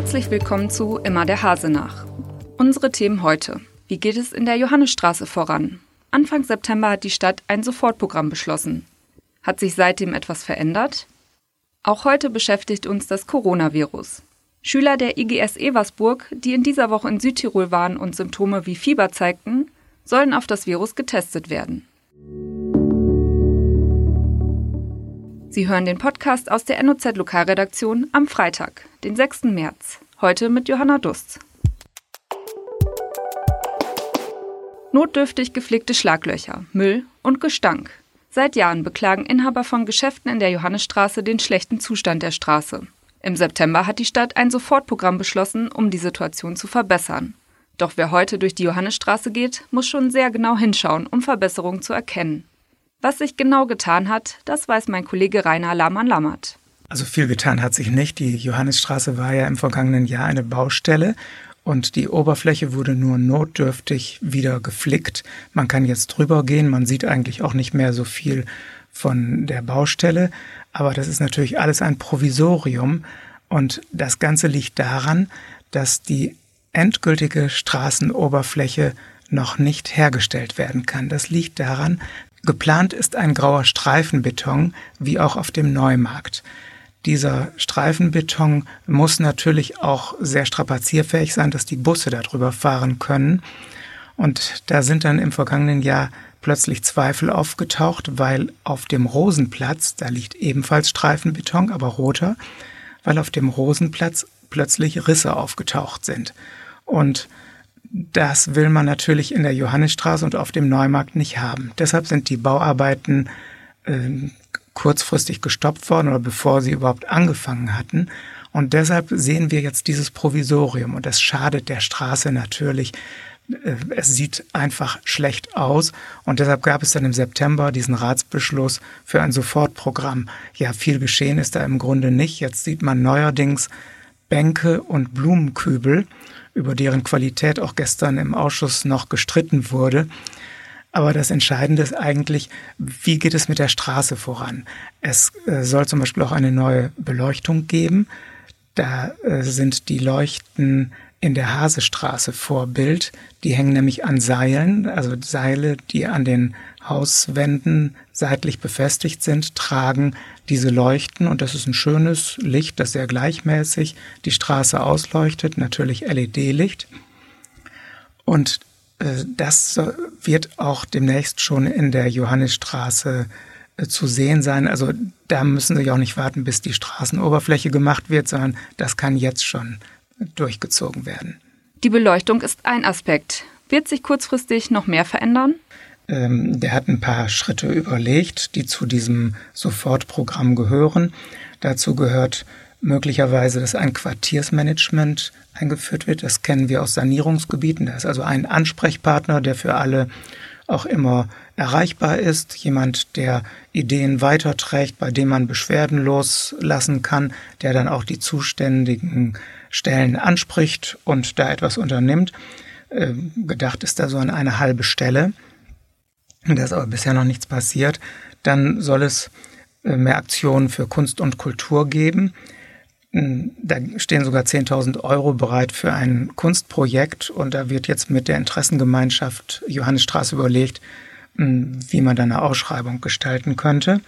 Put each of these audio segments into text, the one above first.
Herzlich willkommen zu Immer der Hase nach. Unsere Themen heute. Wie geht es in der Johannesstraße voran? Anfang September hat die Stadt ein Sofortprogramm beschlossen. Hat sich seitdem etwas verändert? Auch heute beschäftigt uns das Coronavirus. Schüler der IGS Eversburg, die in dieser Woche in Südtirol waren und Symptome wie Fieber zeigten, sollen auf das Virus getestet werden. Sie hören den Podcast aus der NOZ Lokalredaktion am Freitag, den 6. März. Heute mit Johanna Dust. Notdürftig gepflegte Schlaglöcher, Müll und Gestank. Seit Jahren beklagen Inhaber von Geschäften in der Johannesstraße den schlechten Zustand der Straße. Im September hat die Stadt ein Sofortprogramm beschlossen, um die Situation zu verbessern. Doch wer heute durch die Johannesstraße geht, muss schon sehr genau hinschauen, um Verbesserungen zu erkennen. Was sich genau getan hat, das weiß mein Kollege Rainer Lamann-Lammert. Also viel getan hat sich nicht. Die Johannesstraße war ja im vergangenen Jahr eine Baustelle und die Oberfläche wurde nur notdürftig wieder geflickt. Man kann jetzt drüber gehen, man sieht eigentlich auch nicht mehr so viel von der Baustelle, aber das ist natürlich alles ein Provisorium und das Ganze liegt daran, dass die endgültige Straßenoberfläche noch nicht hergestellt werden kann. Das liegt daran, Geplant ist ein grauer Streifenbeton, wie auch auf dem Neumarkt. Dieser Streifenbeton muss natürlich auch sehr strapazierfähig sein, dass die Busse darüber fahren können. Und da sind dann im vergangenen Jahr plötzlich Zweifel aufgetaucht, weil auf dem Rosenplatz, da liegt ebenfalls Streifenbeton, aber roter, weil auf dem Rosenplatz plötzlich Risse aufgetaucht sind. Und das will man natürlich in der Johannisstraße und auf dem Neumarkt nicht haben. Deshalb sind die Bauarbeiten äh, kurzfristig gestoppt worden oder bevor sie überhaupt angefangen hatten. Und deshalb sehen wir jetzt dieses Provisorium und das schadet der Straße natürlich. Äh, es sieht einfach schlecht aus und deshalb gab es dann im September diesen Ratsbeschluss für ein Sofortprogramm. Ja, viel geschehen ist da im Grunde nicht. Jetzt sieht man neuerdings Bänke und Blumenkübel über deren Qualität auch gestern im Ausschuss noch gestritten wurde. Aber das Entscheidende ist eigentlich, wie geht es mit der Straße voran? Es äh, soll zum Beispiel auch eine neue Beleuchtung geben. Da äh, sind die Leuchten in der Hasestraße Vorbild. Die hängen nämlich an Seilen, also Seile, die an den Hauswänden seitlich befestigt sind, tragen diese Leuchten und das ist ein schönes Licht, das sehr gleichmäßig die Straße ausleuchtet, natürlich LED-Licht. Und äh, das wird auch demnächst schon in der Johannisstraße äh, zu sehen sein. Also da müssen Sie auch nicht warten, bis die Straßenoberfläche gemacht wird, sondern das kann jetzt schon durchgezogen werden. Die Beleuchtung ist ein Aspekt. Wird sich kurzfristig noch mehr verändern? Ähm, der hat ein paar Schritte überlegt, die zu diesem Sofortprogramm gehören. Dazu gehört möglicherweise, dass ein Quartiersmanagement eingeführt wird. Das kennen wir aus Sanierungsgebieten. Da ist also ein Ansprechpartner, der für alle auch immer erreichbar ist, jemand, der Ideen weiterträgt, bei dem man Beschwerden loslassen kann, der dann auch die zuständigen Stellen anspricht und da etwas unternimmt. Ähm, gedacht ist da so an eine halbe Stelle. Da ist aber bisher noch nichts passiert. Dann soll es äh, mehr Aktionen für Kunst und Kultur geben. Hm, da stehen sogar 10.000 Euro bereit für ein Kunstprojekt und da wird jetzt mit der Interessengemeinschaft Johannesstraße überlegt, hm, wie man da eine Ausschreibung gestalten könnte.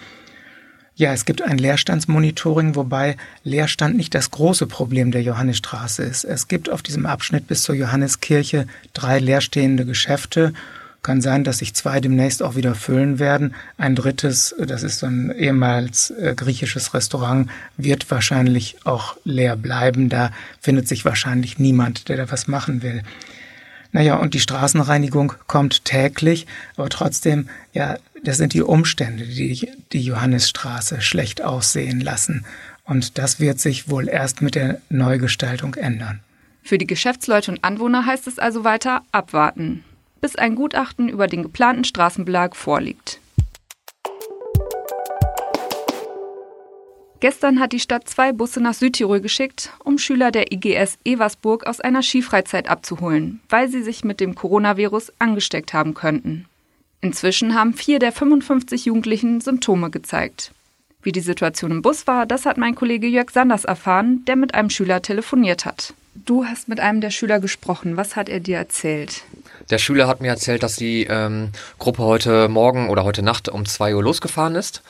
Ja, es gibt ein Leerstandsmonitoring, wobei Leerstand nicht das große Problem der Johannesstraße ist. Es gibt auf diesem Abschnitt bis zur Johanneskirche drei leerstehende Geschäfte. Kann sein, dass sich zwei demnächst auch wieder füllen werden. Ein drittes, das ist so ein ehemals äh, griechisches Restaurant, wird wahrscheinlich auch leer bleiben. Da findet sich wahrscheinlich niemand, der da was machen will. Naja, und die Straßenreinigung kommt täglich, aber trotzdem, ja, das sind die Umstände, die die Johannisstraße schlecht aussehen lassen. Und das wird sich wohl erst mit der Neugestaltung ändern. Für die Geschäftsleute und Anwohner heißt es also weiter abwarten, bis ein Gutachten über den geplanten Straßenbelag vorliegt. Gestern hat die Stadt zwei Busse nach Südtirol geschickt, um Schüler der IGS Eversburg aus einer Skifreizeit abzuholen, weil sie sich mit dem Coronavirus angesteckt haben könnten. Inzwischen haben vier der 55 Jugendlichen Symptome gezeigt. Wie die Situation im Bus war, das hat mein Kollege Jörg Sanders erfahren, der mit einem Schüler telefoniert hat. Du hast mit einem der Schüler gesprochen. Was hat er dir erzählt? Der Schüler hat mir erzählt, dass die ähm, Gruppe heute Morgen oder heute Nacht um zwei Uhr losgefahren ist.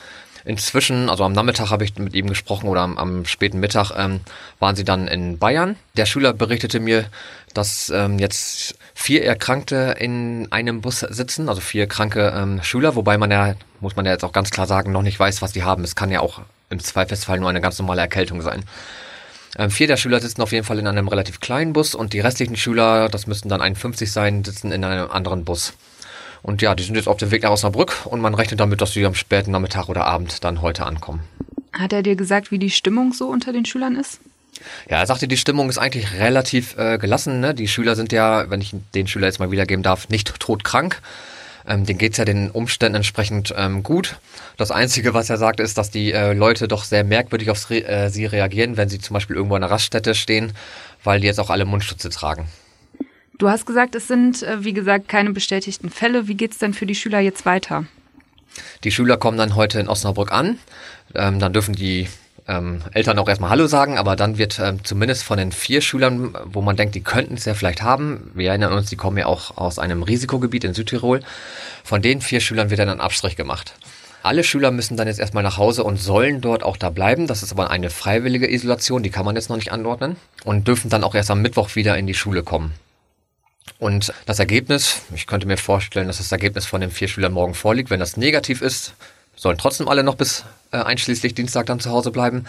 Inzwischen, also am Nachmittag habe ich mit ihm gesprochen oder am, am späten Mittag ähm, waren sie dann in Bayern. Der Schüler berichtete mir, dass ähm, jetzt vier Erkrankte in einem Bus sitzen, also vier kranke ähm, Schüler, wobei man ja, muss man ja jetzt auch ganz klar sagen, noch nicht weiß, was die haben. Es kann ja auch im Zweifelsfall nur eine ganz normale Erkältung sein. Ähm, vier der Schüler sitzen auf jeden Fall in einem relativ kleinen Bus und die restlichen Schüler, das müssten dann 51 sein, sitzen in einem anderen Bus. Und ja, die sind jetzt auf dem Weg nach Osnabrück und man rechnet damit, dass sie am späten Nachmittag oder Abend dann heute ankommen. Hat er dir gesagt, wie die Stimmung so unter den Schülern ist? Ja, er sagte, die Stimmung ist eigentlich relativ äh, gelassen. Ne? Die Schüler sind ja, wenn ich den Schüler jetzt mal wiedergeben darf, nicht todkrank. Ähm, denen geht's ja den Umständen entsprechend ähm, gut. Das Einzige, was er sagt, ist, dass die äh, Leute doch sehr merkwürdig auf äh, sie reagieren, wenn sie zum Beispiel irgendwo an einer Raststätte stehen, weil die jetzt auch alle Mundschütze tragen. Du hast gesagt, es sind, äh, wie gesagt, keine bestätigten Fälle. Wie geht's denn für die Schüler jetzt weiter? Die Schüler kommen dann heute in Osnabrück an. Ähm, dann dürfen die ähm, Eltern auch erstmal Hallo sagen, aber dann wird ähm, zumindest von den vier Schülern, wo man denkt, die könnten es ja vielleicht haben, wir erinnern uns, die kommen ja auch aus einem Risikogebiet in Südtirol, von den vier Schülern wird dann ein Abstrich gemacht. Alle Schüler müssen dann jetzt erstmal nach Hause und sollen dort auch da bleiben. Das ist aber eine freiwillige Isolation, die kann man jetzt noch nicht anordnen und dürfen dann auch erst am Mittwoch wieder in die Schule kommen. Und das Ergebnis, ich könnte mir vorstellen, dass das Ergebnis von den vier Schülern morgen vorliegt. Wenn das negativ ist, sollen trotzdem alle noch bis äh, einschließlich Dienstag dann zu Hause bleiben.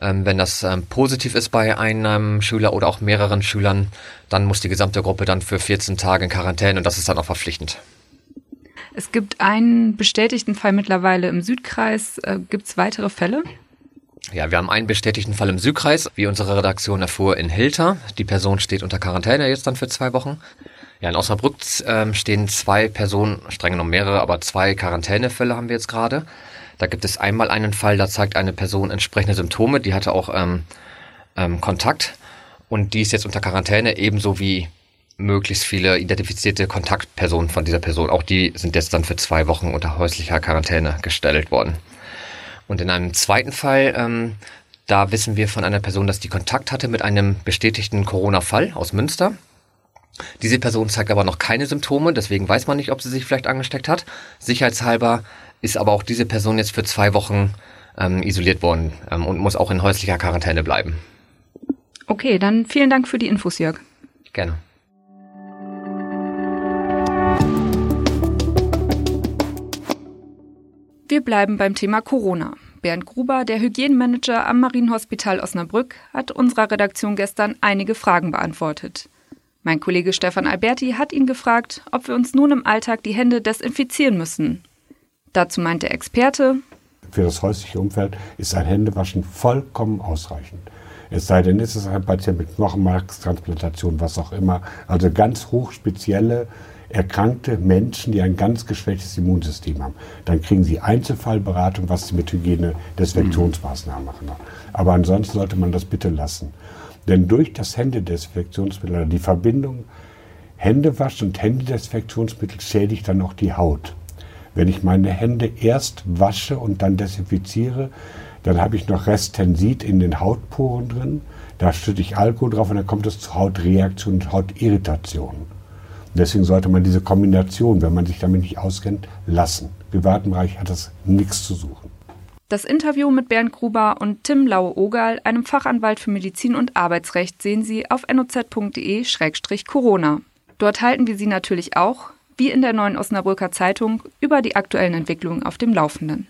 Ähm, wenn das ähm, positiv ist bei einem Schüler oder auch mehreren Schülern, dann muss die gesamte Gruppe dann für 14 Tage in Quarantäne und das ist dann auch verpflichtend. Es gibt einen bestätigten Fall mittlerweile im Südkreis. Äh, gibt es weitere Fälle? Ja, wir haben einen bestätigten Fall im Südkreis, wie unsere Redaktion erfuhr, in Hilter. Die Person steht unter Quarantäne jetzt dann für zwei Wochen. Ja, in Osnabrück ähm, stehen zwei Personen, streng genommen mehrere, aber zwei Quarantänefälle haben wir jetzt gerade. Da gibt es einmal einen Fall, da zeigt eine Person entsprechende Symptome, die hatte auch ähm, ähm, Kontakt und die ist jetzt unter Quarantäne, ebenso wie möglichst viele identifizierte Kontaktpersonen von dieser Person. Auch die sind jetzt dann für zwei Wochen unter häuslicher Quarantäne gestellt worden. Und in einem zweiten Fall, ähm, da wissen wir von einer Person, dass die Kontakt hatte mit einem bestätigten Corona-Fall aus Münster. Diese Person zeigt aber noch keine Symptome, deswegen weiß man nicht, ob sie sich vielleicht angesteckt hat. Sicherheitshalber ist aber auch diese Person jetzt für zwei Wochen ähm, isoliert worden ähm, und muss auch in häuslicher Quarantäne bleiben. Okay, dann vielen Dank für die Infos, Jörg. Gerne. Wir bleiben beim Thema Corona. Bernd Gruber, der Hygienmanager am Marienhospital Osnabrück, hat unserer Redaktion gestern einige Fragen beantwortet. Mein Kollege Stefan Alberti hat ihn gefragt, ob wir uns nun im Alltag die Hände desinfizieren müssen. Dazu meint der Experte, für das häusliche Umfeld ist ein Händewaschen vollkommen ausreichend. Es sei denn, es ist ein Patient mit Knochenmarkstransplantation, was auch immer. Also ganz hochspezielle, erkrankte Menschen, die ein ganz geschwächtes Immunsystem haben. Dann kriegen sie Einzelfallberatung, was sie mit Hygiene, Desinfektionsmaßnahmen machen. Aber ansonsten sollte man das bitte lassen. Denn durch das Händedesinfektionsmittel oder die Verbindung Händewasch und Händedesinfektionsmittel schädigt dann auch die Haut. Wenn ich meine Hände erst wasche und dann desinfiziere, dann habe ich noch Restensit in den Hautporen drin. Da stütte ich Alkohol drauf und dann kommt es zu Hautreaktion und Hautirritation. Deswegen sollte man diese Kombination, wenn man sich damit nicht auskennt, lassen. Im privaten Bereich hat das nichts zu suchen. Das Interview mit Bernd Gruber und Tim Laue-Ogal, einem Fachanwalt für Medizin und Arbeitsrecht, sehen Sie auf noz.de-corona. Dort halten wir Sie natürlich auch, wie in der neuen Osnabrücker Zeitung, über die aktuellen Entwicklungen auf dem Laufenden.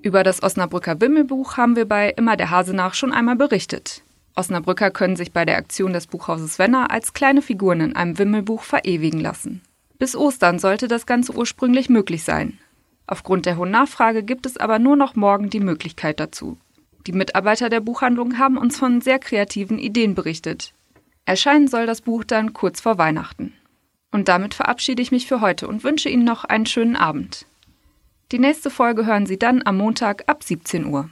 Über das Osnabrücker Wimmelbuch haben wir bei Immer der Hase nach schon einmal berichtet. Osnabrücker können sich bei der Aktion des Buchhauses Wenner als kleine Figuren in einem Wimmelbuch verewigen lassen. Bis Ostern sollte das Ganze ursprünglich möglich sein. Aufgrund der hohen Nachfrage gibt es aber nur noch morgen die Möglichkeit dazu. Die Mitarbeiter der Buchhandlung haben uns von sehr kreativen Ideen berichtet. Erscheinen soll das Buch dann kurz vor Weihnachten. Und damit verabschiede ich mich für heute und wünsche Ihnen noch einen schönen Abend. Die nächste Folge hören Sie dann am Montag ab 17 Uhr.